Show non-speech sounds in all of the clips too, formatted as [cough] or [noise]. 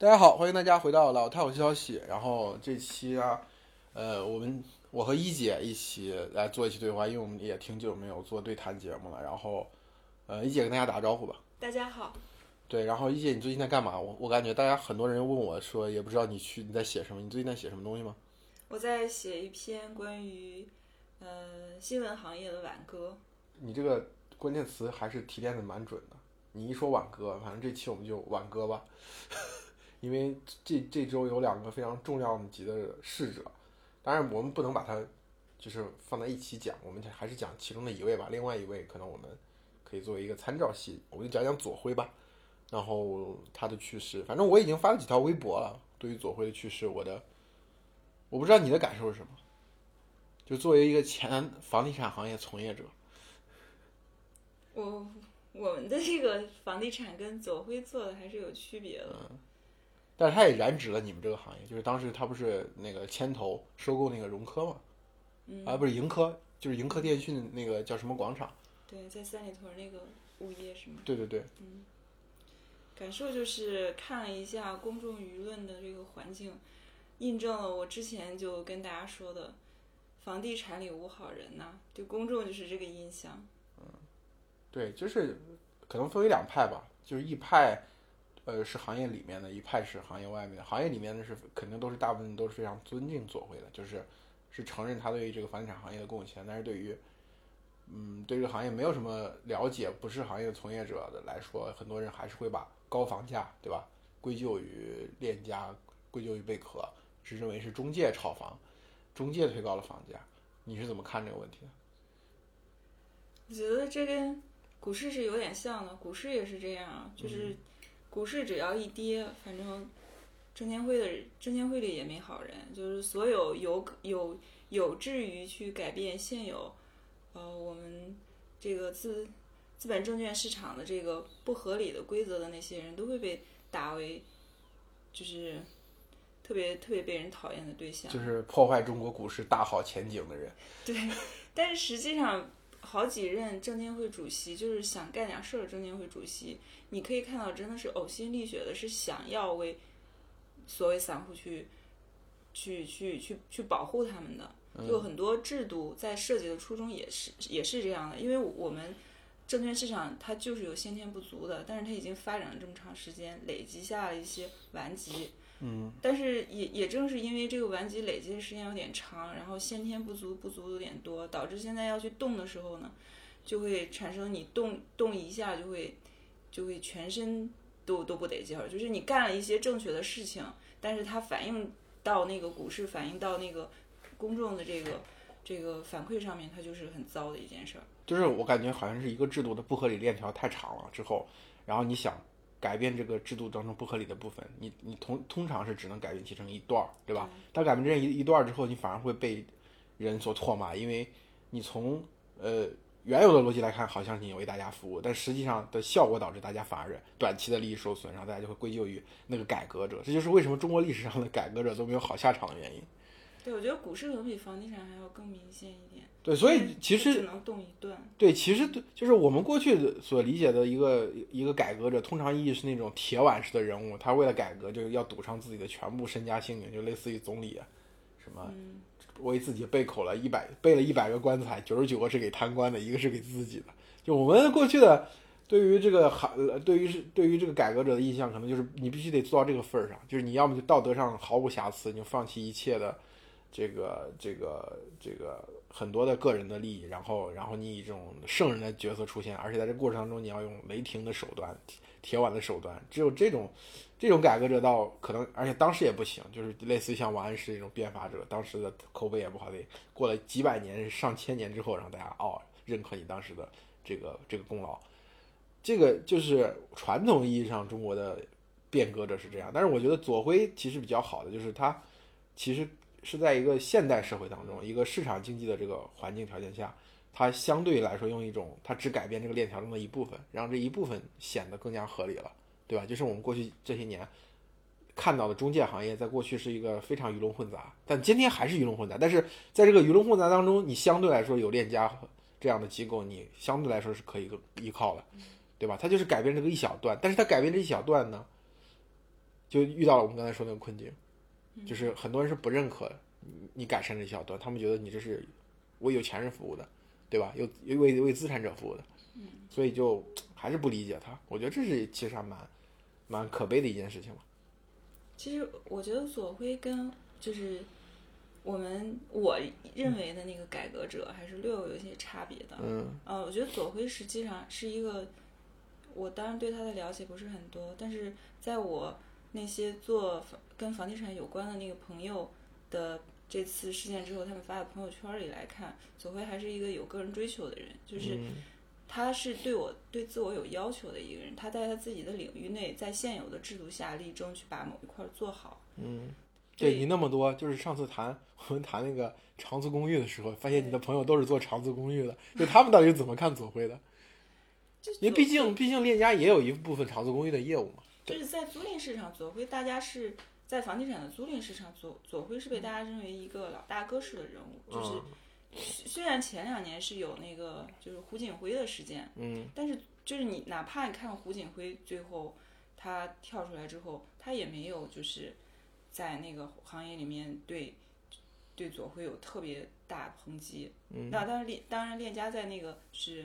大家好，欢迎大家回到老太有消息。然后这期啊，呃，我们我和一姐一起来做一期对话，因为我们也挺久没有做对谈节目了。然后，呃，一姐跟大家打个招呼吧。大家好，对，然后一姐，你最近在干嘛？我我感觉大家很多人问我说，也不知道你去你在写什么，你最近在写什么东西吗？我在写一篇关于呃新闻行业的挽歌。你这个关键词还是提炼的蛮准的。你一说挽歌，反正这期我们就挽歌吧。因为这这周有两个非常重要级的逝者，当然我们不能把它就是放在一起讲，我们还是讲其中的一位吧。另外一位可能我们可以作为一个参照系，我就讲讲左晖吧。然后他的去世，反正我已经发了几条微博了。对于左晖的去世，我的我不知道你的感受是什么。就作为一个前房地产行业从业者，我我们的这个房地产跟左晖做的还是有区别的。但是他也染指了你们这个行业，就是当时他不是那个牵头收购那个融科嘛，啊不是盈科，就是盈科电讯那个叫什么广场？对，在三里屯那个物业是吗？对对对。嗯，感受就是看了一下公众舆论的这个环境，印证了我之前就跟大家说的，房地产里无好人呐，对公众就是这个印象。嗯，对，就是可能分为两派吧，就是一派。呃，是行业里面的一派，是行业外面的。行业里面的是肯定都是大部分都是非常尊敬左晖的，就是是承认他对于这个房地产行业的贡献。但是对于，嗯，对这个行业没有什么了解，不是行业从业者的来说，很多人还是会把高房价，对吧，归咎于链家，归咎于贝壳，是认为是中介炒房，中介推高了房价。你是怎么看这个问题的？我觉得这跟股市是有点像的，股市也是这样，就是。股市只要一跌，反正证监会的证监会里也没好人，就是所有有有有志于去改变现有，呃，我们这个资资本证券市场的这个不合理的规则的那些人都会被打为，就是特别特别被人讨厌的对象，就是破坏中国股市大好前景的人。[laughs] 对，但是实际上。好几任证监会主席就是想干点事儿，证监会主席，你可以看到真的是呕心沥血的，是想要为所谓散户去去去去去保护他们的。就很多制度在设计的初衷也是也是这样的，因为我们证券市场它就是有先天不足的，但是它已经发展了这么长时间，累积下了一些顽疾。嗯，但是也也正是因为这个顽疾累积的时间有点长，然后先天不足不足有点多，导致现在要去动的时候呢，就会产生你动动一下就会就会全身都都不得劲儿，就是你干了一些正确的事情，但是它反映到那个股市，反映到那个公众的这个这个反馈上面，它就是很糟的一件事儿。就是我感觉好像是一个制度的不合理链条太长了之后，然后你想。改变这个制度当中不合理的部分，你你通通常是只能改变其中一段儿，对吧？但改变这一一段儿之后，你反而会被人所唾骂，因为你从呃原有的逻辑来看，好像你为大家服务，但实际上的效果导致大家反而短期的利益受损，然后大家就会归咎于那个改革者。这就是为什么中国历史上的改革者都没有好下场的原因。对，我觉得股市可能比房地产还要更明显一点。对，所以其实只能动一段。对，其实就是我们过去所理解的一个一个改革者，通常意义是那种铁腕式的人物，他为了改革就是要赌上自己的全部身家性命，就类似于总理，什么为自己背口了一百背了一百个棺材，九十九个是给贪官的，一个是给自己的。就我们过去的对于这个行，对于是对于这个改革者的印象，可能就是你必须得做到这个份儿上，就是你要么就道德上毫无瑕疵，你就放弃一切的。这个这个这个很多的个人的利益，然后然后你以这种圣人的角色出现，而且在这过程当中你要用雷霆的手段、铁腕的手段，只有这种这种改革者到可能，而且当时也不行，就是类似于像王安石这种变法者，当时的口碑也不好，得过了几百年、上千年之后，让大家哦认可你当时的这个这个功劳。这个就是传统意义上中国的变革者是这样，但是我觉得左晖其实比较好的，就是他其实。是在一个现代社会当中，一个市场经济的这个环境条件下，它相对来说用一种它只改变这个链条中的一部分，让这一部分显得更加合理了，对吧？就是我们过去这些年看到的中介行业，在过去是一个非常鱼龙混杂，但今天还是鱼龙混杂。但是在这个鱼龙混杂当中，你相对来说有链家这样的机构，你相对来说是可以依靠的，对吧？它就是改变这个一小段，但是它改变这一小段呢，就遇到了我们刚才说那个困境，就是很多人是不认可你你改善这一小段，他们觉得你这是为有钱人服务的，对吧？有有为为资产者服务的，所以就还是不理解他。我觉得这是其实还蛮蛮可悲的一件事情吧。其实我觉得左晖跟就是我们我认为的那个改革者还是略有一些差别的。嗯呃，我觉得左晖实际上是一个，我当然对他的了解不是很多，但是在我那些做房跟房地产有关的那个朋友的这次事件之后，他们发的朋友圈里来看，左晖还是一个有个人追求的人，就是嗯他是对我对自我有要求的一个人，他在他自己的领域内，在现有的制度下力争去把某一块做好。嗯，对你那么多，就是上次谈我们谈那个长租公寓的时候，发现你的朋友都是做长租公寓的，就他们到底是怎么看左晖的？[laughs] 因为毕竟毕竟链家也有一部分长租公寓的业务嘛。就是在租赁市场，左晖大家是在房地产的租赁市场，左左晖是被大家认为一个老大哥式的人物。就是嗯虽虽然前两年是有那个就是胡锦辉的事件，嗯但是就是你哪怕你看胡锦辉最后他跳出来之后，他也没有就是在那个行业里面对对左晖有特别大抨击。嗯，那当然链当然链家在那个是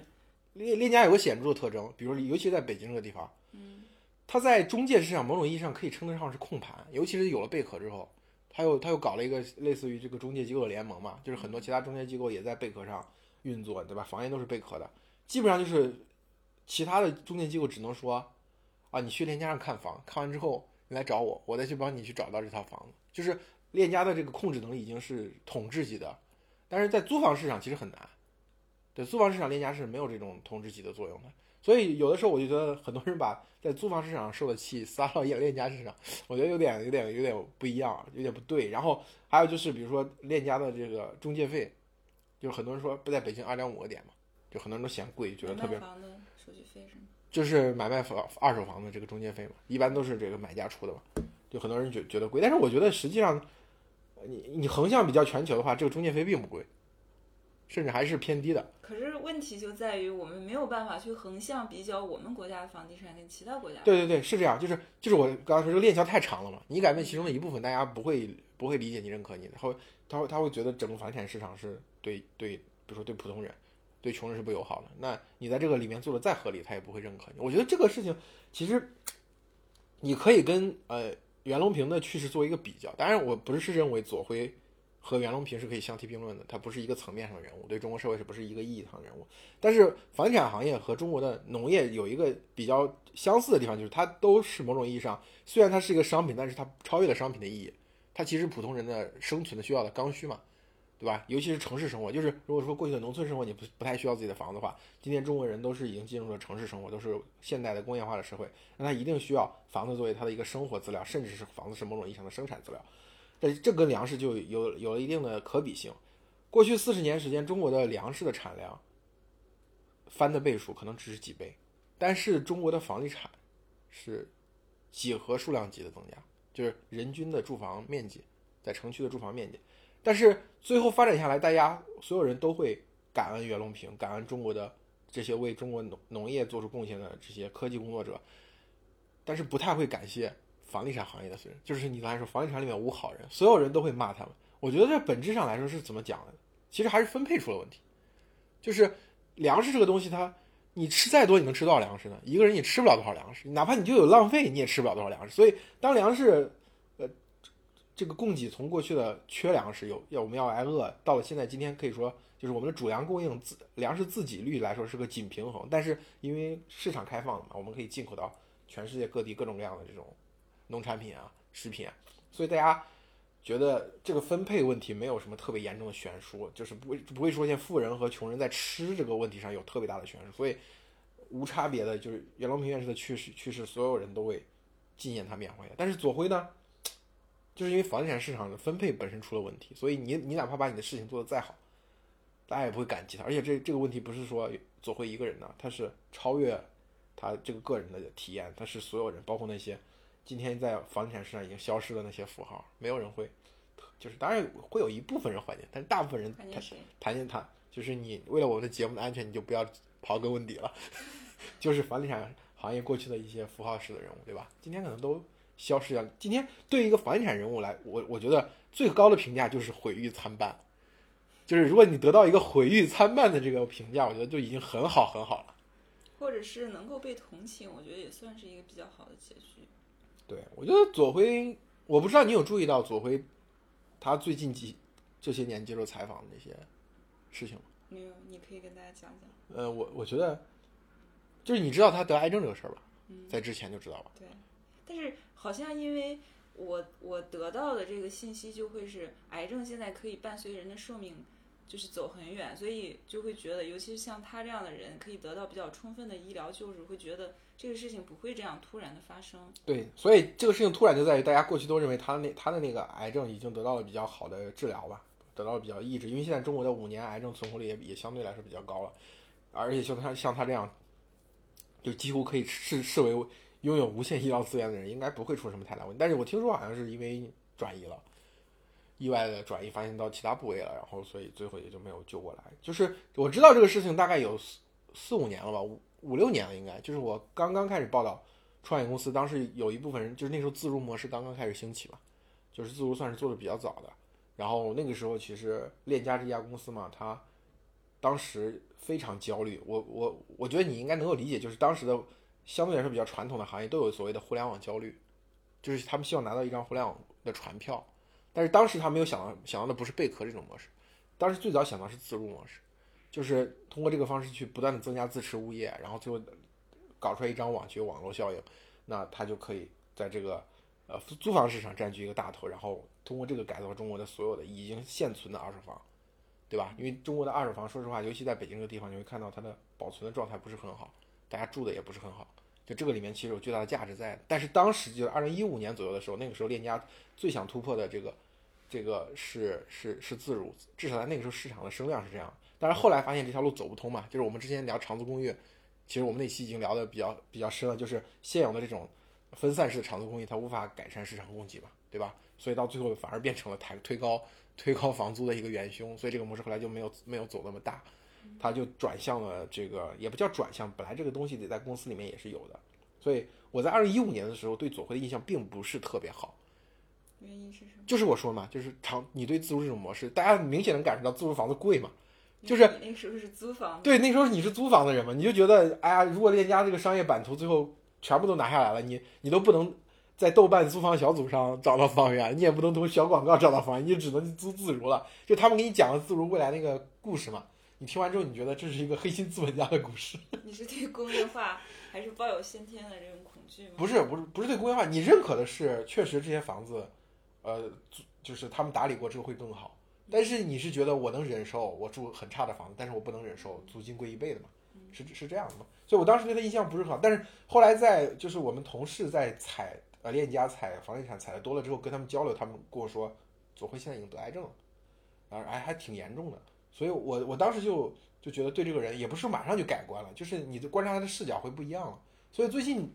链链家有个显著的特征，比如尤其在北京这个地方，嗯它在中介市场某种意义上可以称得上是控盘，尤其是有了贝壳之后，它又它又搞了一个类似于这个中介机构的联盟嘛，就是很多其他中介机构也在贝壳上运作，对吧？房源都是贝壳的，基本上就是其他的中介机构只能说啊，你去链家上看房，看完之后你来找我，我再去帮你去找到这套房子，就是链家的这个控制能力已经是统治级的，但是在租房市场其实很难，对，租房市场链家是没有这种统治级的作用的。所以有的时候我就觉得很多人把在租房市场上受的气撒到链链家身上，我觉得有点有点有点不一样，有点不对。然后还有就是比如说链家的这个中介费，就是很多人说不在北京二点五个点嘛，就很多人都嫌贵，觉得特别买房的手续费是吗？就是买卖房二手房的这个中介费嘛，一般都是这个买家出的嘛，就很多人觉觉得贵，但是我觉得实际上你你横向比较全球的话，这个中介费并不贵，甚至还是偏低的。可是问题就在于我们没有办法去横向比较我们国家的房地产跟其他国家。对对对，是这样，就是就是我刚才说这个链条太长了嘛，你改变其中的一部分，大家不会不会理解你、认可你，他会他会他会觉得整个房地产市场是对对，比如说对普通人、对穷人是不友好的。那你在这个里面做的再合理，他也不会认可你。我觉得这个事情其实你可以跟呃袁隆平的去世做一个比较，当然我不是认为左晖和袁隆平是可以相提并论的，他不是一个层面上的人物，对中国社会是不是一个意义上的人物？但是房地产行业和中国的农业有一个比较相似的地方，就是它都是某种意义上，虽然它是一个商品，但是它超越了商品的意义，它其实普通人的生存的需要的刚需嘛，对吧？尤其是城市生活，就是如果说过去的农村生活你不不太需要自己的房子的话，今天中国人都是已经进入了城市生活，都是现代的工业化的社会，那他一定需要房子作为他的一个生活资料，甚至是房子是某种意义上的生产资料。这这跟粮食就有有了一定的可比性。过去四十年时间，中国的粮食的产量翻的倍数可能只是几倍，但是中国的房地产是几何数量级的增加，就是人均的住房面积，在城区的住房面积。但是最后发展下来，大家所有人都会感恩袁隆平，感恩中国的这些为中国农农业做出贡献的这些科技工作者，但是不太会感谢房地产行业的人。就是你刚才说，房地产里面无好人，所有人都会骂他们。我觉得这本质上来说是怎么讲的？其实还是分配出了问题。就是粮食这个东西它，你吃再多，你能吃多少粮食呢？一个人也吃不了多少粮食，哪怕你就有浪费，你也吃不了多少粮食。所以当粮食，呃，这个供给从过去的缺粮食有要我们要挨饿，到了现在今天可以说就是我们的主粮供应自粮食自给率来说是个紧平衡，但是因为市场开放了嘛，我们可以进口到全世界各地各种各样的这种农产品啊、食品啊，所以大家觉得这个分配问题没有什么特别严重的悬殊，就是不会不会出现富人和穷人在吃这个问题上有特别大的悬殊，所以无差别的就是袁隆平院士的去世去世，所有人都会纪念他缅怀的。但是左晖呢，就是因为房地产市场的分配本身出了问题，所以你你哪怕把你的事情做得再好，大家也不会感激他。而且这这个问题不是说左晖一个人的，他是超越他这个个人的体验，他是所有人，包括那些今天在房地产市场已经消失的那些符号，没有人会，就是当然会有一部分人怀念，但是大部分人看见谁？谈见他，就是你为了我们的节目的安全，你就不要刨根问底了，[laughs] 就是房地产行业过去的一些符号式的人物，对吧？今天可能都消失掉。今天对于一个房地产人物来，我我觉得最高的评价就是毁誉参半，就是如果你得到一个毁誉参半的这个评价，我觉得就已经很好很好了。或者是能够被同情，我觉得也算是一个比较好的结局。对，我觉得左晖，我不知道你有注意到左晖，他最近几这些年接受采访的那些事情吗？没有，你可以跟大家讲讲。呃，我我觉得，就是你知道他得癌症这个事儿吧？嗯，在之前就知道了。对，但是好像因为我我得到的这个信息就会是癌症现在可以伴随人的寿命就是走很远，所以就会觉得，尤其是像他这样的人，可以得到比较充分的医疗救助，会觉得这个事情不会这样突然的发生。对，所以这个事情突然就在于大家过去都认为他那他的那个癌症已经得到了比较好的治疗吧，得到了比较抑制，因为现在中国的五年癌症存活率也也相对来说比较高了，而且像他像他这样，就几乎可以视视为拥有无限医疗资源的人，应该不会出什么太大问题。但是我听说好像是因为转移了，意外的转移发现到其他部位了，然后所以最后也就没有救过来。就是我知道这个事情大概有四四五年了吧，五五六年了应该，就是我刚刚开始报道。创业公司当时有一部分人，就是那时候自如模式刚刚开始兴起嘛，就是自如算是做的比较早的。然后那个时候其实链家这家公司嘛，它当时非常焦虑。我我我觉得你应该能够理解，就是当时的相对来说比较传统的行业都有所谓的互联网焦虑，就是他们希望拿到一张互联网的船票。但是当时他没有想到想到的不是贝壳这种模式，当时最早想到是自如模式，就是通过这个方式去不断的增加自持物业，然后最后。搞出来一张网，具有网络效应，那他就可以在这个呃租房市场占据一个大头，然后通过这个改造中国的所有的已经现存的二手房，对吧？因为中国的二手房，说实话，尤其在北京这个地方，你会看到它的保存的状态不是很好，大家住的也不是很好。就这个里面其实有巨大的价值在。但是当时就是二零一五年左右的时候，那个时候链家最想突破的这个这个是是是自如，至少在那个时候市场的声量是这样。但是后来发现这条路走不通嘛，就是我们之前聊长租公寓。其实我们那期已经聊的比较比较深了，就是现有的这种分散式的长租公寓，它无法改善市场供给嘛，对吧？所以到最后反而变成了抬推高推高房租的一个元凶，所以这个模式后来就没有没有走那么大，它就转向了这个也不叫转向，本来这个东西得在公司里面也是有的，所以我在二零一五年的时候对左晖的印象并不是特别好，原因是什么？就是我说嘛，就是长你对自如这种模式，大家明显能感受到自如房子贵嘛。就是那时候是租房，对，那时候你是租房的人嘛，你就觉得，哎呀，如果链家这个商业版图最后全部都拿下来了，你你都不能在豆瓣租房小组上找到房源，你也不能通过小广告找到房源，你就只能租自如了。就他们给你讲了自如未来那个故事嘛，你听完之后，你觉得这是一个黑心资本家的故事？[laughs] 你是对工业化还是抱有先天的这种恐惧吗？不是，不是，不是对工业化，你认可的是确实这些房子，呃，就是他们打理过之后会更好。但是你是觉得我能忍受我住很差的房子，但是我不能忍受租金贵一倍的嘛？是是这样的嘛？所以我当时对他印象不是很好。但是后来在就是我们同事在采呃链家采房地产采的多了之后，跟他们交流，他们跟我说左晖现在已经得癌症了，然后还还挺严重的。所以我我当时就就觉得对这个人也不是马上就改观了，就是你的观察他的视角会不一样了。所以最近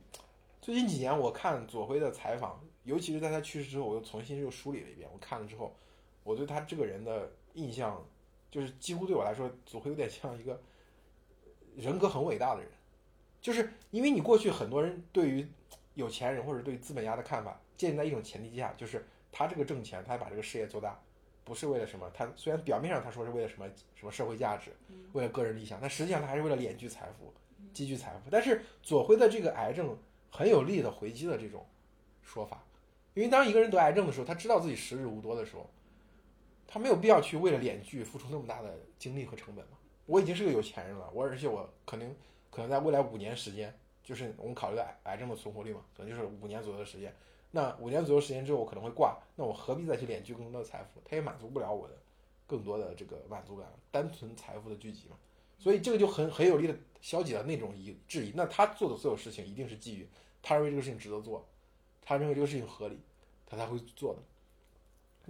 最近几年我看左晖的采访，尤其是在他去世之后，我又重新又梳理了一遍，我看了之后。我对他这个人的印象，就是几乎对我来说，总会有点像一个人格很伟大的人，就是因为你过去很多人对于有钱人或者对资本家的看法，建立在一种前提下，就是他这个挣钱，他把这个事业做大，不是为了什么？他虽然表面上他说是为了什么什么社会价值，为了个人理想，但实际上他还是为了敛聚财富，积聚财富。但是左晖的这个癌症很有力的回击了这种说法，因为当一个人得癌症的时候，他知道自己时日无多的时候。他没有必要去为了敛剧付出那么大的精力和成本嘛？我已经是个有钱人了，我而且我可能可能在未来五年时间，就是我们考虑癌癌症的存活率嘛，可能就是五年左右的时间。那五年左右时间之后我可能会挂，那我何必再去敛聚更多的财富？它也满足不了我的更多的这个满足感，单纯财富的聚集嘛。所以这个就很很有力的消解了那种疑质疑。那他做的所有事情一定是基于他认为这个事情值得做，他认为这个事情合理，他才会做的。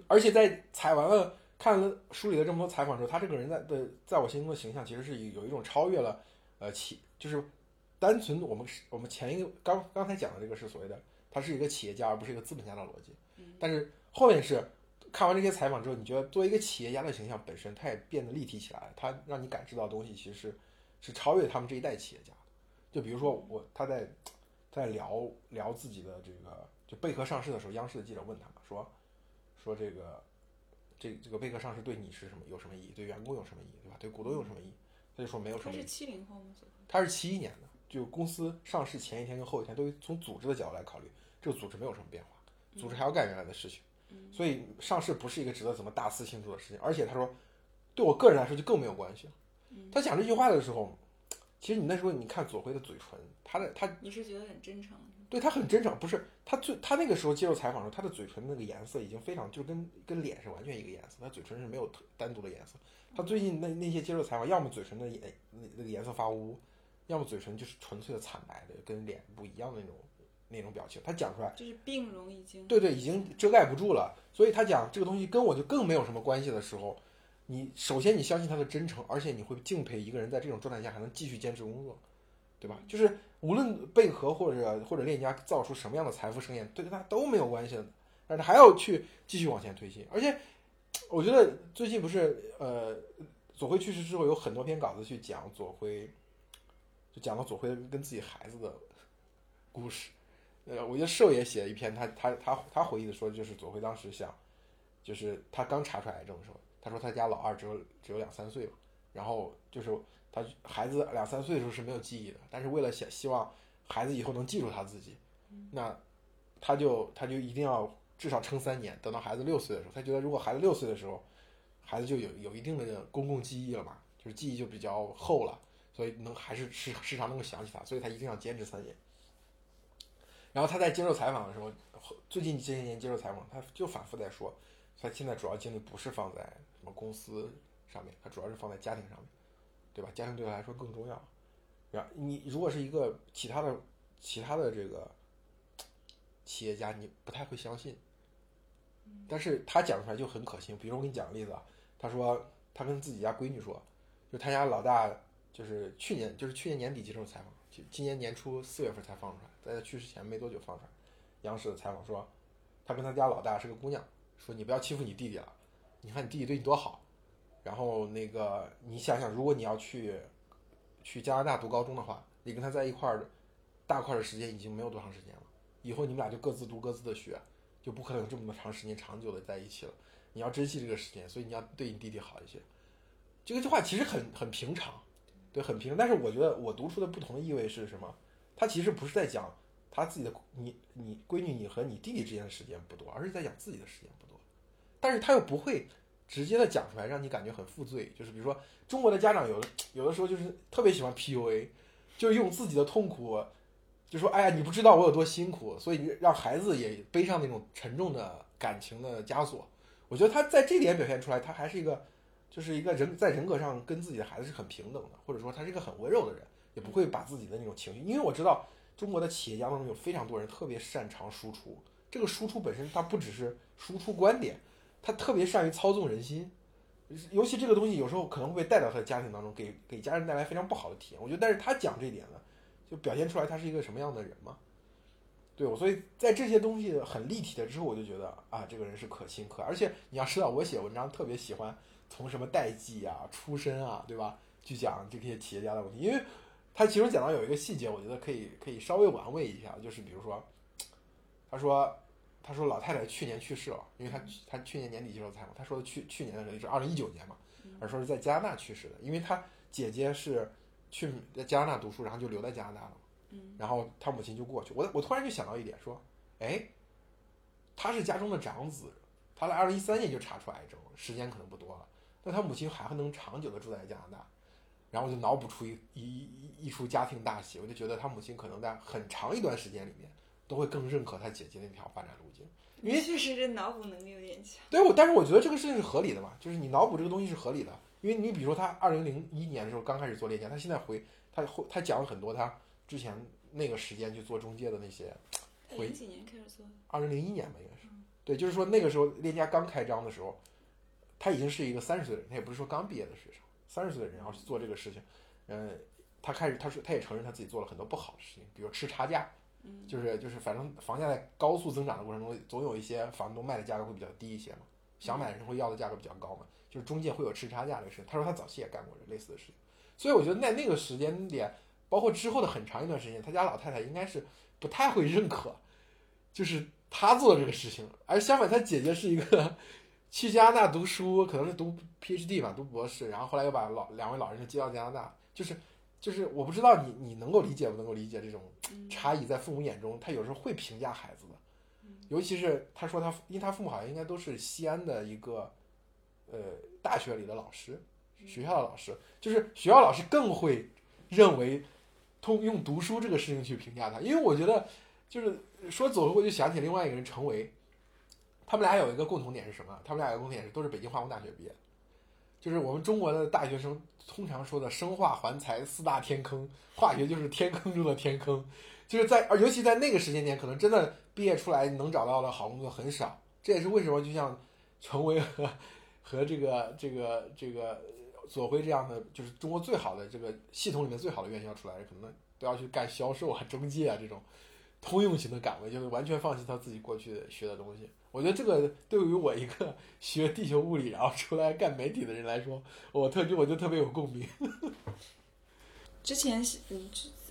而且在采完了、看了、书里的这么多采访之后，他这个人在的在我心中的形象其实是有一种超越了，呃，企就是单纯我们我们前一个刚刚才讲的这个是所谓的他是一个企业家，而不是一个资本家的逻辑。但是后面是看完这些采访之后，你觉得作为一个企业家的形象本身，他也变得立体起来了。他让你感知到的东西其实是是超越他们这一代企业家的。就比如说我他在在聊聊自己的这个就贝壳上市的时候，央视的记者问他嘛，说说这个这这个贝壳上市对你是什么有什么意义？对员工有什么意义？对吧？对股东有什么意义？他就说没有什么意义。他是七零后吗？他是七一年的，就公司上市前一天跟后一天，都从组织的角度来考虑，这个组织没有什么变化，组织还要干原来的事情，所以上市不是一个值得怎么大肆庆祝的事情。而且他说，对我个人来说就更没有关系了。他讲这句话的时候，其实你那时候你看左晖的嘴唇，他的他你是觉得很真诚？对他很真诚，不是他最他那个时候接受采访的时候，他的嘴唇那个颜色已经非常就跟跟脸是完全一个颜色，他嘴唇是没有特单独的颜色。他最近那那些接受采访，要么嘴唇的颜那那个颜色发乌，要么嘴唇就是纯粹的惨白的，跟脸不一样的那种那种表情。他讲出来就是病容已经对对，已经遮盖不住了。所以他讲这个东西跟我就更没有什么关系的时候，你首先你相信他的真诚，而且你会敬佩一个人在这种状态下还能继续坚持工作，对吧？就是无论贝壳或者或者链家造出什么样的财富盛宴，对他都没有关系的，但是还要去继续往前推进。而且我觉得最近不是呃左晖去世之后，有很多篇稿子去讲左晖，就讲到左晖跟自己孩子的故事。呃，我觉得寿也写了一篇，他他他他回忆的说，就是左晖当时想，就是他刚查出来癌症的时候，他说他家老二只有只有两三岁嘛，然后就是他孩子两三岁的时候是没有记忆的，但是为了想希望孩子以后能记住他自己，那他就他就一定要至少撑三年，等到孩子六岁的时候，他觉得如果孩子六岁的时候，孩子就有有一定的公共记忆了嘛，就是记忆就比较厚了，所以能还是时时常能够想起他，所以他一定要坚持三年。然后他在接受采访的时候，最近这些年接受采访，他就反复在说，他现在主要精力不是放在什么公司上面，它主要是放在家庭上面，对吧？家庭对他来说更重要。然后你如果是一个其他的其他的这个企业家，你不太会相信，但是他讲出来就很可信。比如我给你讲个例子啊，他说他跟自己家闺女说，就他家老大就是去年就是去年年底接受采访，今今年年初四月份才放出来。在他去世前没多久放出来，央视的采访说，他跟他家老大是个姑娘，说你不要欺负你弟弟了，你看你弟弟对你多好。然后那个你想想，如果你要去去加拿大读高中的话，你跟他在一块儿，大块的时间已经没有多长时间了，以后你们俩就各自读各自的学，就不可能这么长时间长久的在一起了。你要珍惜这个时间，所以你要对你弟弟好一些。这个句话其实很很平常，对，很平常。但是我觉得我读出的不同的意味是什么？他其实不是在讲他自己的你你闺女你和你弟弟之间的时间不多，而是在讲自己的时间不多。但是他又不会直接的讲出来，让你感觉很负罪。就是比如说中国的家长有的有的时候就是特别喜欢 PUA，就用自己的痛苦，就说哎呀你不知道我有多辛苦，所以让孩子也背上那种沉重的感情的枷锁。我觉得他在这点表现出来，他还是一个就是一个人在人格上跟自己的孩子是很平等的，或者说他是一个很温柔的人。也不会把自己的那种情绪，因为我知道中国的企业家当中有非常多人特别擅长输出。这个输出本身它不只是输出观点，他特别善于操纵人心。尤其这个东西有时候可能会被带到他的家庭当中，给给家人带来非常不好的体验。我觉得，但是他讲这点呢，就表现出来他是一个什么样的人嘛？对我，所以在这些东西很立体的之后，我就觉得啊，这个人是可亲可。而且你要知道，我写文章特别喜欢从什么代际啊、出身啊，对吧，去讲这些企业家的问题，因为。他其中讲到有一个细节，我觉得可以可以稍微玩味一下，就是比如说，他说他说老太太去年去世了，因为他他去年年底接受采访，他说的去去年的时候是二零一九年嘛，而说是在加拿大去世的，因为他姐姐是去在加拿大读书，然后就留在加拿大了，然后他母亲就过去，我我突然就想到一点，说，哎，他是家中的长子，他在二零一三年就查出癌症，时间可能不多了，但他母亲还能长久的住在加拿大。然后我就脑补出一一一一出家庭大戏，我就觉得他母亲可能在很长一段时间里面都会更认可他姐姐那条发展路径。因为确实这脑补能力有点强。对，我但是我觉得这个事情是合理的嘛，就是你脑补这个东西是合理的。因为你比如说他二零零一年的时候刚开始做链家，他现在回他后他讲了很多他之前那个时间去做中介的那些。零几年开始做？二零零一年吧，应该是。对，就是说那个时候链家刚开张的时候，他已经是一个三十岁的人，他也不是说刚毕业的学生。三十岁的人，然后去做这个事情，嗯，他开始他说他也承认他自己做了很多不好的事情，比如吃差价，嗯，就是就是反正房价在高速增长的过程中，总有一些房东卖的价格会比较低一些嘛，想买的人会要的价格比较高嘛，就是中介会有吃差价这个事情。他说他早期也干过类似的事情，所以我觉得在那个时间点，包括之后的很长一段时间，他家老太太应该是不太会认可，就是他做这个事情，而相反，他姐姐是一个 [laughs] 去加拿大读书，可能是读 PhD 吧，读博士，然后后来又把老两位老人接到加拿大，就是就是我不知道你你能够理解不能够理解这种差异，在父母眼中，他有时候会评价孩子的，尤其是他说他，因为他父母好像应该都是西安的一个呃大学里的老师，学校的老师，就是学校老师更会认为通用读书这个事情去评价他，因为我觉得就是说左会，我就想起另外一个人程维，他们俩有一个共同点是什么？他们俩有个共同点是都是北京化工大学毕业，就是我们中国的大学生通常说的生化环材四大天坑，化学就是天坑中的天坑，就是在而尤其在那个时间点，可能真的毕业出来能找到的好工作很少。这也是为什么就像成为和和这个这个这个左晖这样的，就是中国最好的这个系统里面最好的院校出来，可能都要去干销售啊、中介啊这种通用型的岗位，就是完全放弃他自己过去学的东西。我觉得这个对于我一个学地球物理然后出来干媒体的人来说，我特我就特别有共鸣。之前嗯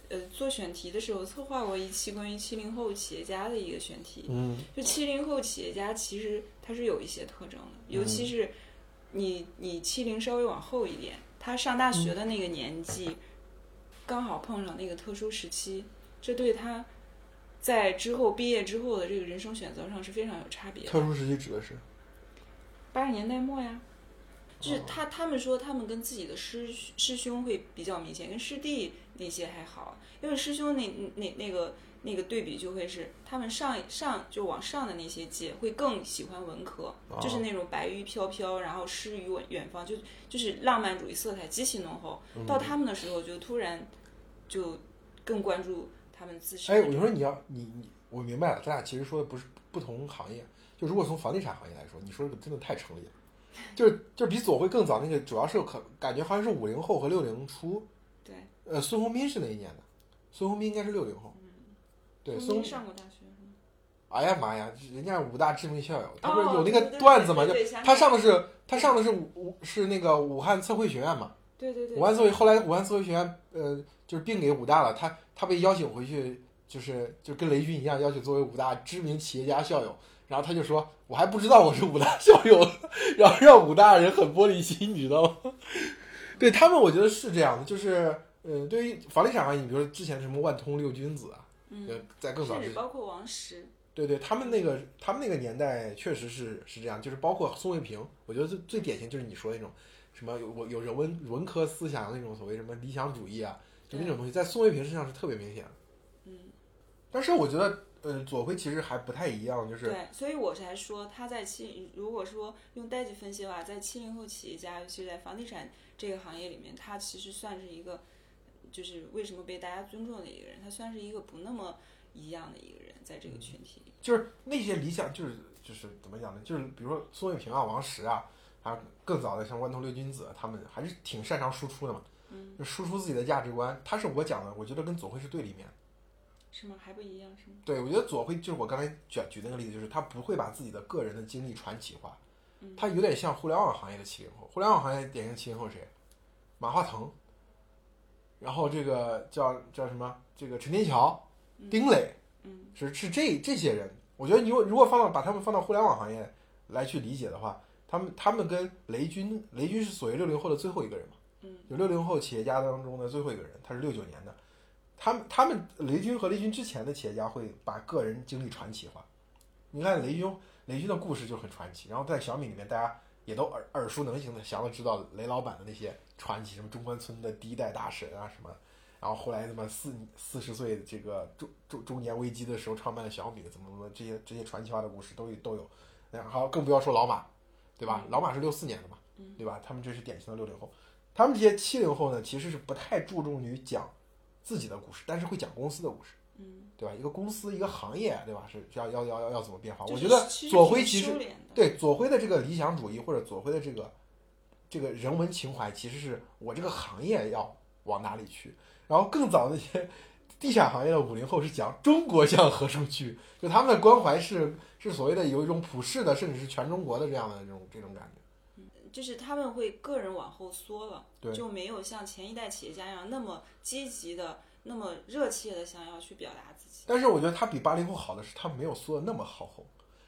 呃做选题的时候策划过一期关于七零后企业家的一个选题，嗯就七零后企业家其实他是有一些特征的，尤其是你你七零稍微往后一点，他上大学的那个年纪，刚好碰上那个特殊时期，这对他在之后毕业之后的这个人生选择上是非常有差别的。特殊时期指的是八十年代末呀，就是他他们说他们跟自己的师师兄会比较明显，跟师弟那些还好，因为师兄那那那个那个对比就会是他们上上就往上的那些届会更喜欢文科，就是那种白衣飘飘，然后诗与远远方，就就是浪漫主义色彩极其浓厚。到他们的时候就突然就更关注他们自身哎。我就说你要你你，我明白了，咱俩其实说的不是不同行业。就如果从房地产行业来说，你说这个真的太成立了，[laughs] 就是就是比左晖更早那个，主要是可感觉好像是五零后和六零初。对，呃，孙宏斌是哪一年的？孙宏斌应该是六零后。对，曾孙经上过大学？哎呀妈呀，人家五大知名校友，他不是哦有那个对对对段子吗？就他上的是他上的是武是那个武汉测绘学院嘛。对对对，武汉作为后来武汉作为学院呃就是并给武大了，他他被邀请回去，就是就跟雷军一样，邀请作为武大知名企业家校友。然后他就说：“我还不知道我是武大校友，[laughs] 然后让武大人很玻璃心，你知道吗？” [laughs] 对他们，我觉得是这样的，就是呃，对于房地产行业，你比如说之前什么万通六君子啊，嗯，呃，在更早之前，甚至包括王石，对对，他们那个他们那个年代确实是是这样，就是包括宋卫平，我觉得最最典型就是你说那种什么有我有人文文科思想那种所谓什么理想主义啊，就那种东西，在宋卫平身上是特别明显的。嗯，但是我觉得呃左晖其实还不太一样，就是对，所以我才说他在七，如果说用代际分析的话，在七零后企业家，尤其是在房地产这个行业里面，他其实算是一个，就是为什么被大家尊重的一个人，他算是一个不那么一样的一个人，在这个群体里。就是那些理想，就是就是怎么讲呢？就是比如说宋卫平啊、王石啊，还有更早的像关头六君子，他们还是挺擅长输出的嘛，嗯，就输出自己的价值观。他是我讲的，我觉得跟左晖是对立面。是吗？还不一样是吗？对，我觉得左晖就是我刚才举举那个例子，就是他不会把自己的个人的经历传奇化，他有点像互联网行业的七零后。互联网行业典型七零后谁？马化腾，然后这个叫叫什么？这个陈天桥、丁磊，嗯，是是这这些人。我觉得你如果如果放到把他们放到互联网行业来去理解的话，他们他们跟雷军，雷军是所谓六零后的最后一个人嘛，嗯，有六零后企业家当中的最后一个人，他是六九年的。他们他们雷军和雷军之前的企业家会把个人经历传奇化。你看雷军，雷军的故事就很传奇。然后在小米里面，大家也都耳耳熟能详的，详的知道雷老板的那些传奇，什么中关村的第一代大神啊什么。然后后来他妈四四十岁这个中中中年危机的时候创办了小米，怎么怎么这些这些传奇化的故事都有都有。然后更不要说老马，对吧？老马是六四年的嘛，对吧？他们这是典型的六零后。他们这些七零后呢，其实是不太注重于讲自己的故事，但是会讲公司的故事，嗯，对吧？一个公司一个行业，对吧？是要要要要要怎么变化？我觉得左晖其实对左晖的这个理想主义或者左晖的这个这个人文情怀，其实是我这个行业要往哪里去。然后更早那些地产行业的五零后是讲中国向何处去，就他们的关怀是是所谓的有一种普世的，甚至是全中国的这样的这种这种感觉。就是他们会个人往后缩了，对就没有像前一代企业家一样那么积极的、那么热切的想要去表达自己。但是我觉得他比八零后好的是，他没有缩的那么好后，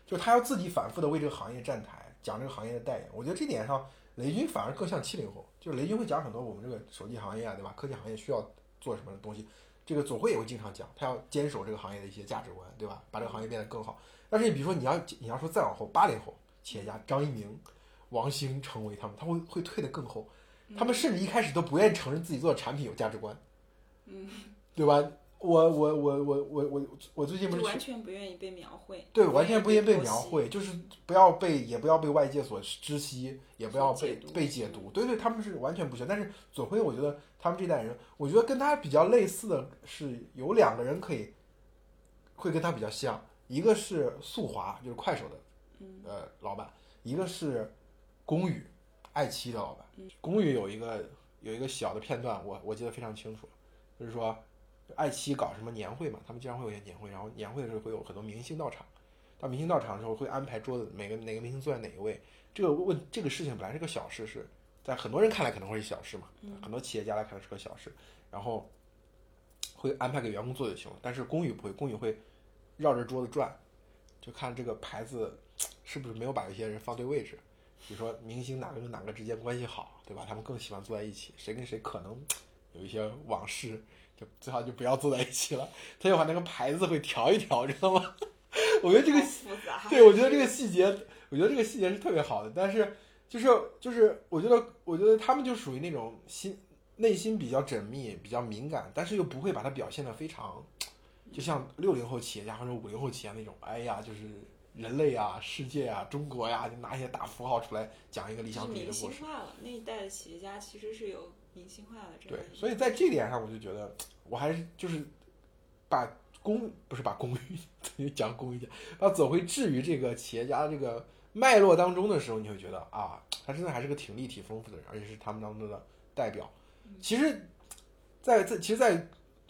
就他要自己反复的为这个行业站台，讲这个行业的代言。我觉得这点上，雷军反而更像七零后，就是雷军会讲很多我们这个手机行业啊，对吧？科技行业需要做什么东西，这个总会也会经常讲，他要坚守这个行业的一些价值观，对吧？把这个行业变得更好。但是你比如说你要你要说再往后，八零后企业家张一鸣、王兴成为他们，他会会退得更后，他们甚至一开始都不愿意承认自己做的产品有价值观，嗯，对吧？我我我我我我我最近不是完全不愿意被描绘。对，完全不愿意被描。绘，就是不要被，也不要被外界所知悉，也不要被解被解读。对对，他们是完全不行。但是左晖，我觉得他们这代人，我觉得跟他比较类似的是，有两个人可以会跟他比较像，一个是速滑，就是快手的嗯呃老板，一个是龚宇，爱奇艺的老板嗯。龚宇有一个有一个小的片段，我我记得非常清楚，就是说爱奇艺搞什么年会嘛，他们经常会有些年会，然后年会的时候会有很多明星到场，到明星到场的时候会安排桌子，每个哪个明星坐在哪一位。这个问这个事情本来是个小事，是在很多人看来可能会是小事嘛，很多企业家来看是个小事，然后会安排给员工做就行了。但是龚宇不会，龚宇会绕着桌子转，就看这个牌子是不是没有把一些人放对位置。比如说明星哪个跟哪个之间关系好，对吧？他们更喜欢坐在一起，谁跟谁可能有一些往事，就最好就不要坐在一起了。他就把那个牌子会调一调，知道吗？[laughs] 我觉得这个复杂。对，我觉得这个细节，我觉得这个细节是特别好的。但是就是就是，我觉得我觉得他们就属于那种心内心比较缜密、比较敏感，但是又不会把它表现的非常，就像六零后企业家或者五零后企业家那种，哎呀，就是人类啊、世界啊、中国呀，就拿一些大符号出来讲一个理想主义的故事。星化了，那一代的企业家其实是有明星化的这对，所以在这点上，我就觉得我还是就是把公不是把公寓 [laughs] 讲公寓讲，把走回置于这个企业家这个脉络当中的时候，你会觉得啊，他真的还是个挺立体丰富的人，而且是他们当中的代表。其实在，在其实在，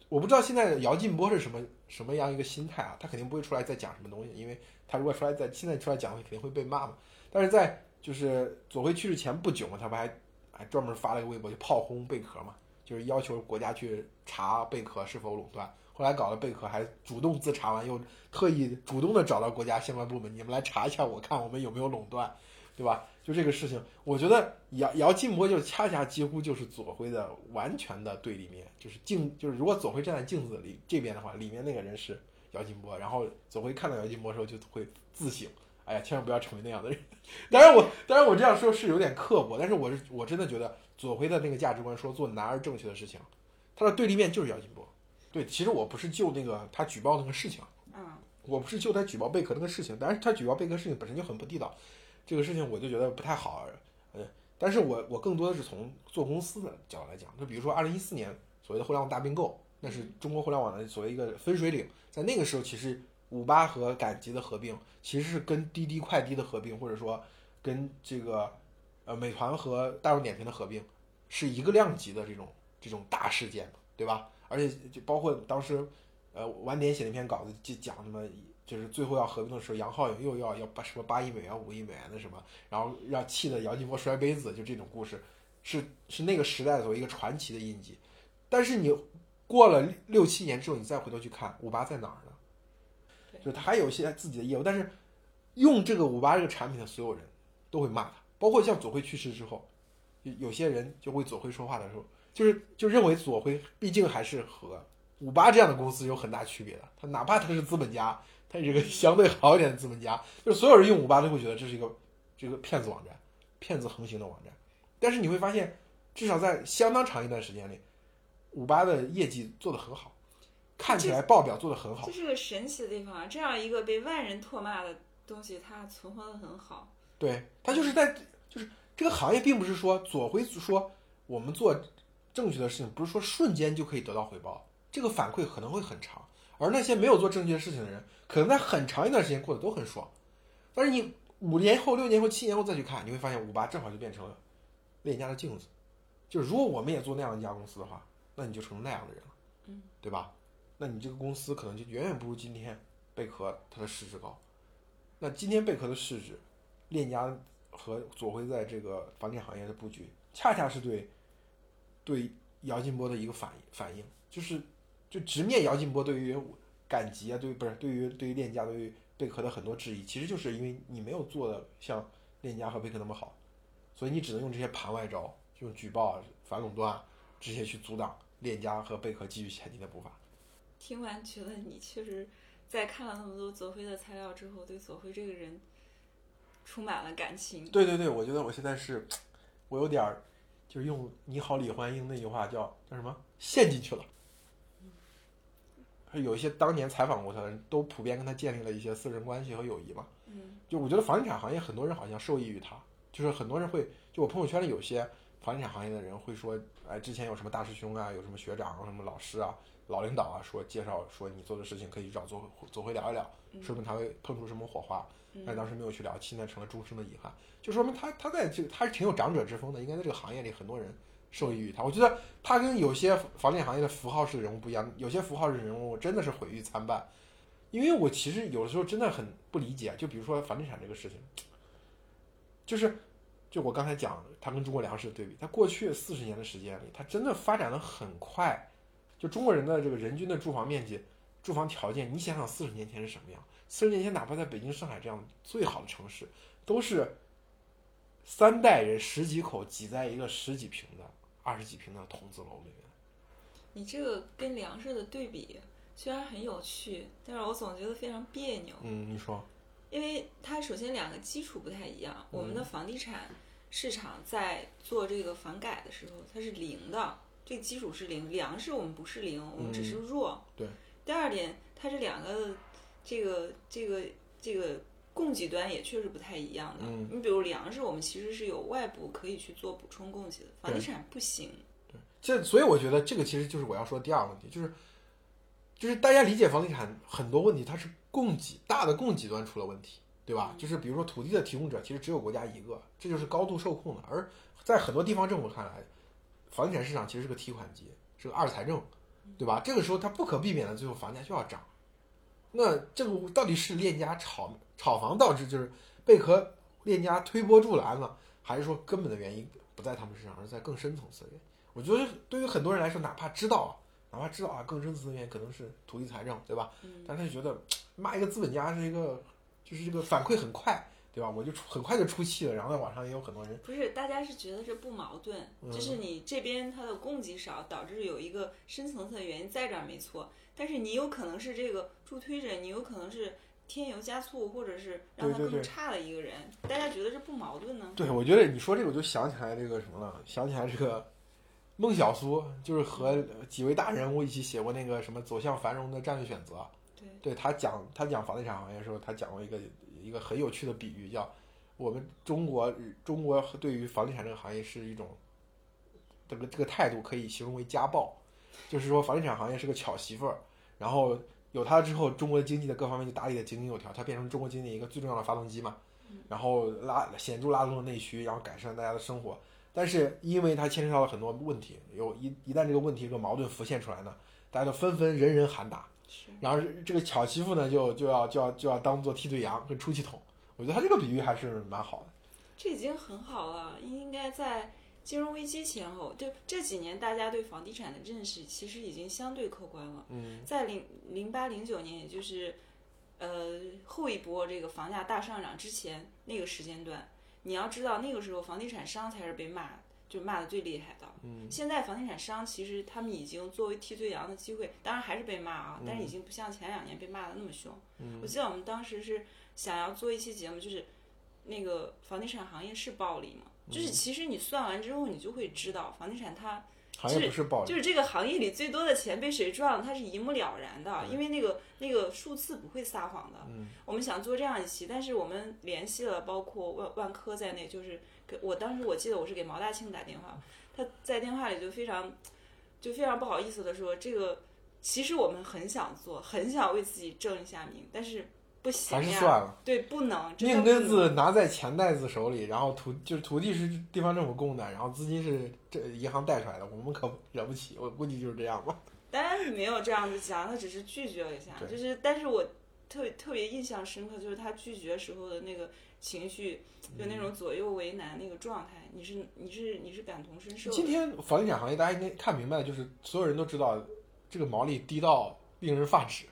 我不知道现在姚劲波是什么什么样一个心态啊？他肯定不会出来再讲什么东西，因为他如果出来在现在出来讲，肯定会被骂嘛。但是在就是左晖去世前不久嘛，他不还还专门发了一个微博，就炮轰贝壳嘛，就是要求国家去查贝壳是否垄断。后来搞得贝壳还主动自查完，又特意主动的找到国家相关部门，你们来查一下，我看我们有没有垄断，对吧？就这个事情，我觉得姚姚劲波就恰恰几乎就是左晖的完全的对立面，就是镜，就是如果左晖站在镜子里这边的话，里面那个人是姚劲波，然后左晖看到姚劲波的时候就会自省，哎呀，千万不要成为那样的人。[laughs] 当然我当然我这样说是有点刻薄，但是我是我真的觉得左晖的那个价值观说做男儿正确的事情，他的对立面就是姚劲波。对，其实我不是就那个他举报那个事情，嗯，我不是就他举报贝壳那个事情，但是他举报贝壳事情本身就很不地道，这个事情我就觉得不太好，呃，但是我我更多的是从做公司的角度来讲，就比如说二零一四年所谓的互联网大并购，那是中国互联网的所谓一个分水岭，在那个时候其实五八和赶集的合并其实是跟滴滴快滴的合并，或者说跟这个呃美团和大众点评的合并是一个量级的这种这种大事件嘛，对吧？而且就包括当时，呃，晚点写那篇稿子，就讲什么，就是最后要合并的时候，杨浩勇又要要把什么八亿美元、五亿美元的什么，然后让气得姚劲波摔杯子，就这种故事，是是那个时代作为一个传奇的印记。但是你过了六七年之后，你再回头去看五八在哪儿呢？就是他还有一些自己的业务，但是用这个五八这个产品的所有人都会骂他，包括像左晖去世之后，有有些人就为左晖说话的时候，就是就认为左晖毕竟还是和五八这样的公司有很大区别的。他哪怕他是资本家，他是一个相对好一点的资本家，就是所有人用五八都会觉得这是一个这个骗子网站，骗子横行的网站。但是你会发现，至少在相当长一段时间里，五八的业绩做得很好，看起来报表做得很好这。是个神奇的地方啊！这样一个被万人唾骂的东西，它存活得很好。对它就是在就是这个行业，并不是说左回说我们做正确的事情，不是说瞬间就可以得到回报，这个反馈可能会很长。而那些没有做正确事情的人，可能在很长一段时间过得都很爽。但是你五年后、六年后、七年后再去看，你会发现五八正好就变成了链家的镜子。就是如果我们也做那样一家公司的话，那你就成那样的人了，嗯，对吧？那你这个公司可能就远远不如今天贝壳它的市值高。那今天贝壳的市值，链家和左晖在这个房地产行业的布局，恰恰是对对姚劲波的一个反反应，就是就直面姚劲波对于赶集啊，对于不是对于对于链家对于贝壳的很多质疑，其实就是因为你没有做的像链家和贝壳那么好，所以你只能用这些盘外招，用举报啊、反垄断啊这些去阻挡链家和贝壳继续前进的步伐。听完觉得你确实在看了那么多左晖的材料之后，对左晖这个人充满了感情。对对对，我觉得我现在是，我有点儿，就是用“你好，李焕英”那句话叫叫什么，陷进去了。有一些当年采访过他的人都普遍跟他建立了一些私人关系和友谊嘛。嗯就我觉得房地产行业很多人好像受益于他，就是很多人会，就我朋友圈里有些房地产行业的人会说，哎，之前有什么大师兄啊，有什么学长、什么老师啊、老领导啊，说介绍说你做的事情可以去找左左辉聊一聊，说明他会碰出什么火花。但是当时没有去聊，现在成了终生的遗憾，就说明他他在这个他是挺有长者之风的，应该在这个行业里很多人受益于他。我觉得他跟有些房地产行业的符号式的人物不一样，有些符号式人物真的是毁誉参半。因为我其实有的时候真的很不理解，就比如说房地产这个事情，就是就我刚才讲，它跟中国粮食的对比，它过去四十年的时间里，它真的发展的很快。就中国人的这个人均的住房面积、住房条件，你想想四十年前是什么样？四十年前，哪怕在北京、上海这样最好的城市，都是三代人十几口挤在一个十几平的、二十几平的筒子楼里面。你这个跟粮食的对比虽然很有趣，但是我总觉得非常别扭，嗯，你说，因为它首先两个基础不太一样。我们的房地产市场在做这个房改的时候，它是零的，这个基础是零。粮食我们不是零，我们只是弱。对。第二点，它这两个这个这个这个供给端也确实不太一样的。嗯你比如粮食，我们其实是有外部可以去做补充供给的，房地产不行。对这所以我觉得这个其实就是我要说的第二个问题，就是就是大家理解房地产很多问题，它是供给大的供给端出了问题，对吧？就是比如说土地的提供者其实只有国家一个，这就是高度受控的。而在很多地方政府看来，房地产市场其实是个提款机，是个二财政，对吧？这个时候它不可避免的，最后房价就要涨。那这个到底是链家炒炒房导致就是贝壳链家推波助澜了，还是说根本的原因不在他们身上，而在更深层次的原因？我觉得对于很多人来说，哪怕知道啊，哪怕知道啊，更深层次的原因可能是土地财政，对吧？嗯但他就觉得骂一个资本家是一个，就是这个反馈很快，对吧？我就出很快就出气了，然后在网上也有很多人，不是，大家是觉得这不矛盾，嗯就是你这边它的供给少，导致有一个深层次的原因在这儿没错，但是你有可能是这个助推者，你有可能是添油加醋，或者是让它对对对更差的一个人，大家觉得这不矛盾呢？对我觉得你说这个我就想起来这个什么了，想起来这个孟小苏，就是和几位大人物一起写过那个什么走向繁荣的战略选择，对，对他讲他讲房地产行业的时候，他讲过一个一个很有趣的比喻，叫我们中国中国对于房地产这个行业是一种这个这个态度可以形容为家暴，就是说房地产行业是个巧媳妇儿，然后有它之后，中国的经济的各方面就打理的井井有条，它变成中国经济一个最重要的发动机嘛，然后拉显著拉动了内需，然后改善大家的生活。但是因为它牵扯到了很多问题，有一一旦这个问题这个矛盾浮现出来呢，大家都纷纷人人喊打。然后这个巧媳妇呢，就就要就要就要当做替罪羊跟出气筒。我觉得他这个比喻还是蛮好的。这已经很好了，应该在金融危机前后，就这几年大家对房地产的认识其实已经相对客观了。嗯，在零零八零九年，也就是呃后一波这个房价大上涨之前那个时间段，你要知道那个时候房地产商才是被骂，就骂的最厉害的。嗯，现在房地产商其实他们已经作为替罪羊的机会，当然还是被骂啊，但是已经不像前两年被骂的那么凶。嗯我记得我们当时是想要做一期节目，就是那个房地产行业是暴利吗？就是其实你算完之后，你就会知道房地产它行业不是暴利，就是这个行业里最多的钱被谁赚了，它是一目了然的，因为那个那个数字不会撒谎的。嗯我们想做这样一期，但是我们联系了包括万万科在内，就是给我当时我记得我是给毛大庆打电话，他在电话里就非常就非常不好意思的说，这个其实我们很想做，很想为自己挣一下名，但是不行还是呀，算了。对，不能，命根子拿在钱袋子手里，然后土就是土地是地方政府供的，然后资金是这银行贷出来的，我们可惹不起。我估计就是这样吧。当然没有这样子讲，他只是拒绝了一下，对就是，但是我特别特别印象深刻，就是他拒绝时候的那个情绪，就那种左右为难那个状态，你是你是你是感同身受。今天房地产行业大家应该看明白了，就是所有人都知道，这个毛利低到令人发指。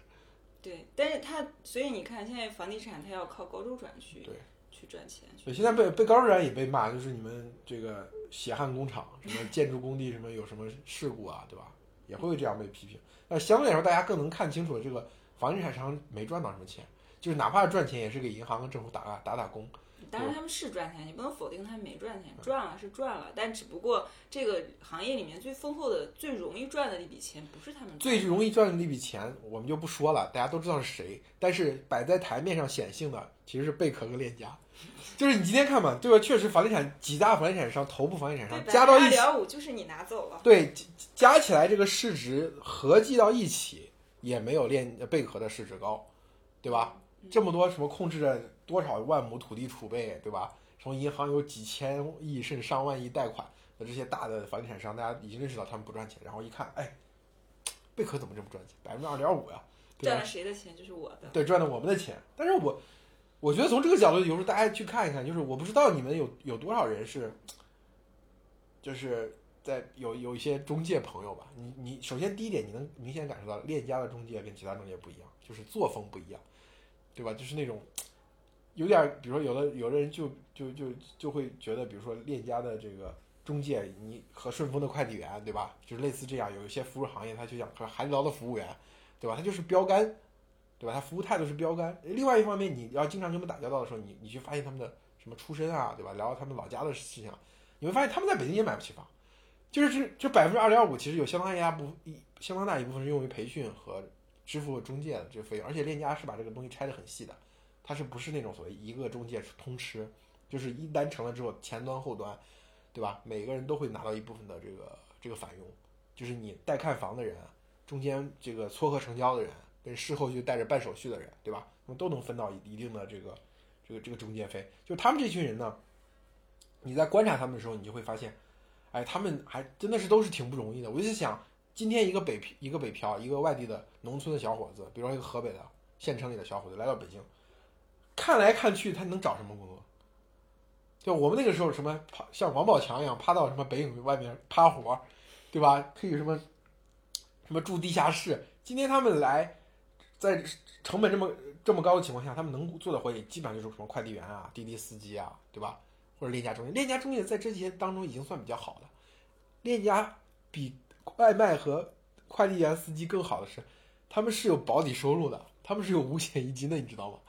对，但是它所以你看，现在房地产它要靠高周转去对去赚钱，对，现在被被高周转也被骂，就是你们这个血汗工厂，什么建筑工地什么有什么事故啊，对吧？也会这样被批评。那相对来说，大家更能看清楚这个房地产商没赚到什么钱，就是哪怕是赚钱，也是给银行跟政府打打打打工。当然他们是赚钱，你不能否定他们没赚钱，赚了是赚了，但只不过这个行业里面最丰厚的、最容易赚的那笔钱不是他们赚的最容易赚的那笔钱，我们就不说了，大家都知道是谁。但是摆在台面上显性的其实是贝壳和链家，[laughs] 就是你今天看嘛，对吧？确实房地产几大房地产商、头部房地产商加到一起，点五就是你拿走了，对加加起来这个市值合计到一起也没有链贝壳的市值高，对吧？这么多什么控制着多少万亩土地储备，对吧？什么银行有几千亿甚至上万亿贷款的这些大的房地产商，大家已经认识到他们不赚钱，然后一看，哎，贝壳怎么这么赚钱？百分之二点五呀，对？赚了谁的钱就是我的。对，赚了我们的钱。但是我我觉得从这个角度，有时候大家去看一看，就是我不知道你们有有多少人是，就是在有有一些中介朋友吧。你你首先第一点，你能明显感受到链家的中介跟其他中介不一样，就是作风不一样，对吧？就是那种有点，比如说有的有的人就就就就会觉得，比如说链家的这个。中介，你和顺丰的快递员，对吧？就是类似这样，有一些服务行业，他就像和海底捞的服务员，对吧？他就是标杆，对吧？他服务态度是标杆。另外一方面，你要经常跟他们打交道的时候，你你去发现他们的什么出身啊，对吧？聊他们老家的事情，你会发现他们在北京也买不起房。就是这这百分之二点五，其实有相当一大部一相当大一部分是用于培训和支付中介的这个费用，而且链家是把这个东西拆得很细的，它是不是那种所谓一个中介通吃，就是一单成了之后，前端后端。对吧？每个人都会拿到一部分的这个这个返佣，就是你带看房的人，中间这个撮合成交的人，跟事后就带着办手续的人，对吧？那么都能分到一定的这个这个这个中介费。就他们这群人呢，你在观察他们的时候，你就会发现，哎，他们还真的是都是挺不容易的。我就想，今天一个北一个北漂，一个外地的农村的小伙子，比如说一个河北的县城里的小伙子来到北京，看来看去，他能找什么工作？就我们那个时候，什么趴像王宝强一样趴到什么北影外面趴活，对吧？可以什么什么住地下室。今天他们来，在成本这么这么高的情况下，他们能做的活也基本上就是什么快递员啊、滴滴司机啊，对吧？或者链家中介。链家中介在这些当中已经算比较好的。链家比外卖和快递员司机更好的是，他们是有保底收入的，他们是有五险一金的，你知道吗？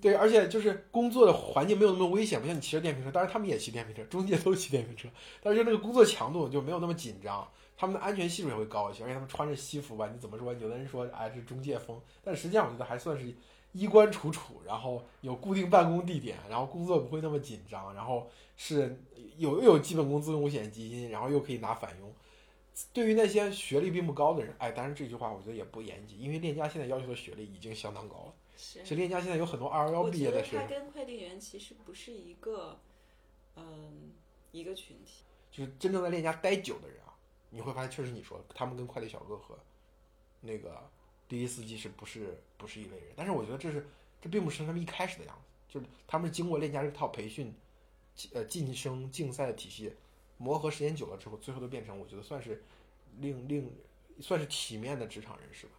对，而且就是工作的环境没有那么危险，不像你骑着电瓶车，当然他们也骑电瓶车，中介都骑电瓶车，但是那个工作强度就没有那么紧张，他们的安全系数也会高一些，而且他们穿着西服吧，你怎么说？有的人说哎是中介风，但实际上我觉得还算是衣冠楚楚，然后有固定办公地点，然后工作不会那么紧张，然后是有又有基本工资、五险基金，然后又可以拿返佣。对于那些学历并不高的人，哎，当然这句话我觉得也不严谨，因为链家现在要求的学历已经相当高了。是，其实链家现在有很多二幺幺毕业的学生。他跟快递员其实不是一个，嗯，一个群体。就是真正在链家待久的人啊，你会发现，确实你说他们跟快递小哥和那个滴滴司机是不是不是一类人？但是我觉得这是这并不是他们一开始的样子，就是他们是经过链家这套培训，呃，晋升竞赛的体系磨合时间久了之后，最后都变成我觉得算是另另算是体面的职场人士吧。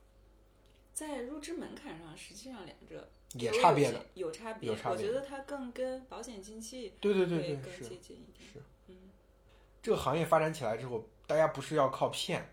在入职门槛上，实际上两者也差别的，有差别。有差别。我觉得它更跟保险经纪对对对对更接近一点。是，嗯，这个行业发展起来之后，大家不是要靠骗，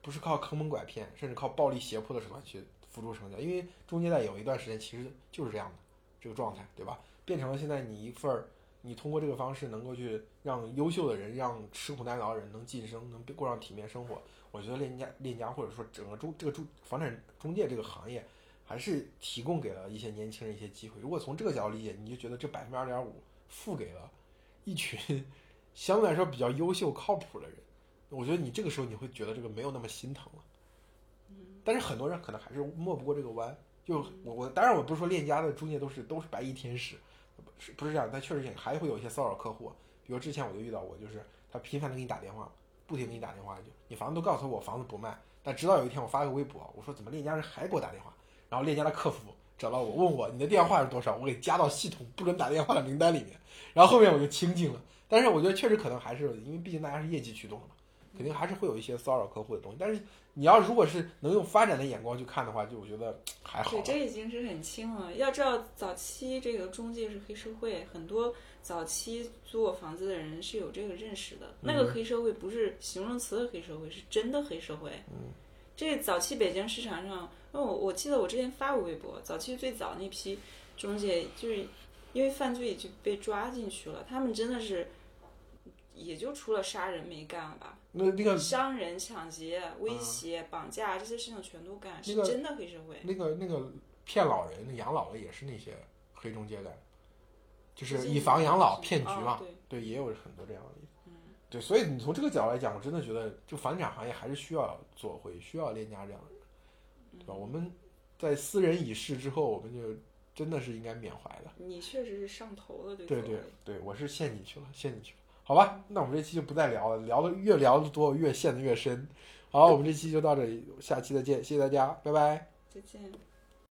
不是靠坑蒙拐骗，甚至靠暴力胁迫的手段去辅助成交，因为中间在有一段时间其实就是这样的这个状态，对吧？变成了现在你一份儿，你通过这个方式能够去让优秀的人，让吃苦耐劳的人能晋升，能过上体面生活。我觉得链家链家或者说整个中这个中房产中介这个行业，还是提供给了一些年轻人一些机会。如果从这个角度理解，你就觉得这百分之二点五付给了一群 [laughs] 相对来说比较优秀靠谱的人，我觉得你这个时候你会觉得这个没有那么心疼了。但是很多人可能还是摸不过这个弯。就我我当然我不是说链家的中介都是都是白衣天使，是不是这样？但确实也还会有一些骚扰客户。比如之前我就遇到过，就是他频繁的给你打电话。不停给你打电话，就你房子都告诉我房子不卖，但直到有一天我发个微博，我说怎么链家人还给我打电话，然后链家的客服找到我问我你的电话是多少，我给加到系统不准打电话的名单里面，然后后面我就清静了。但是我觉得确实可能还是因为毕竟大家是业绩驱动嘛，肯定还是会有一些骚扰客户的东西。但是你要如果是能用发展的眼光去看的话，就我觉得还好。这已经是很轻了。要知道，早期这个中介是黑社会，很多早期租我房子的人是有这个认识的。那嗯个黑社会不是形容词的黑社会，是真的黑社会。嗯，这早期北京市场上，我我记得我之前发过微博，早期最早那批中介就是因为犯罪就被抓进去了，他们真的是也就除了杀人没干了吧。那那个伤人、抢劫、威胁、绑架这些事情全都干，是那个真的黑社会。那个那个骗老人、那养老的也是那些黑中介干的，就是以房养老骗局嘛。哦对，对，也有很多这样的例子。对，所以你从这个角度来讲，我真的觉得，就房地产行业还是需要做回，需要链家这样的人，对吧？我们在私人已逝之后，我们就真的是应该缅怀的。你确实是上头了，对对对对，我是陷进去了，陷进去了。好吧，那我们这期就不再聊了，聊的越聊的多，越陷的越深。好，我们这期就到这里，下期再见，谢谢大家，拜拜。再见。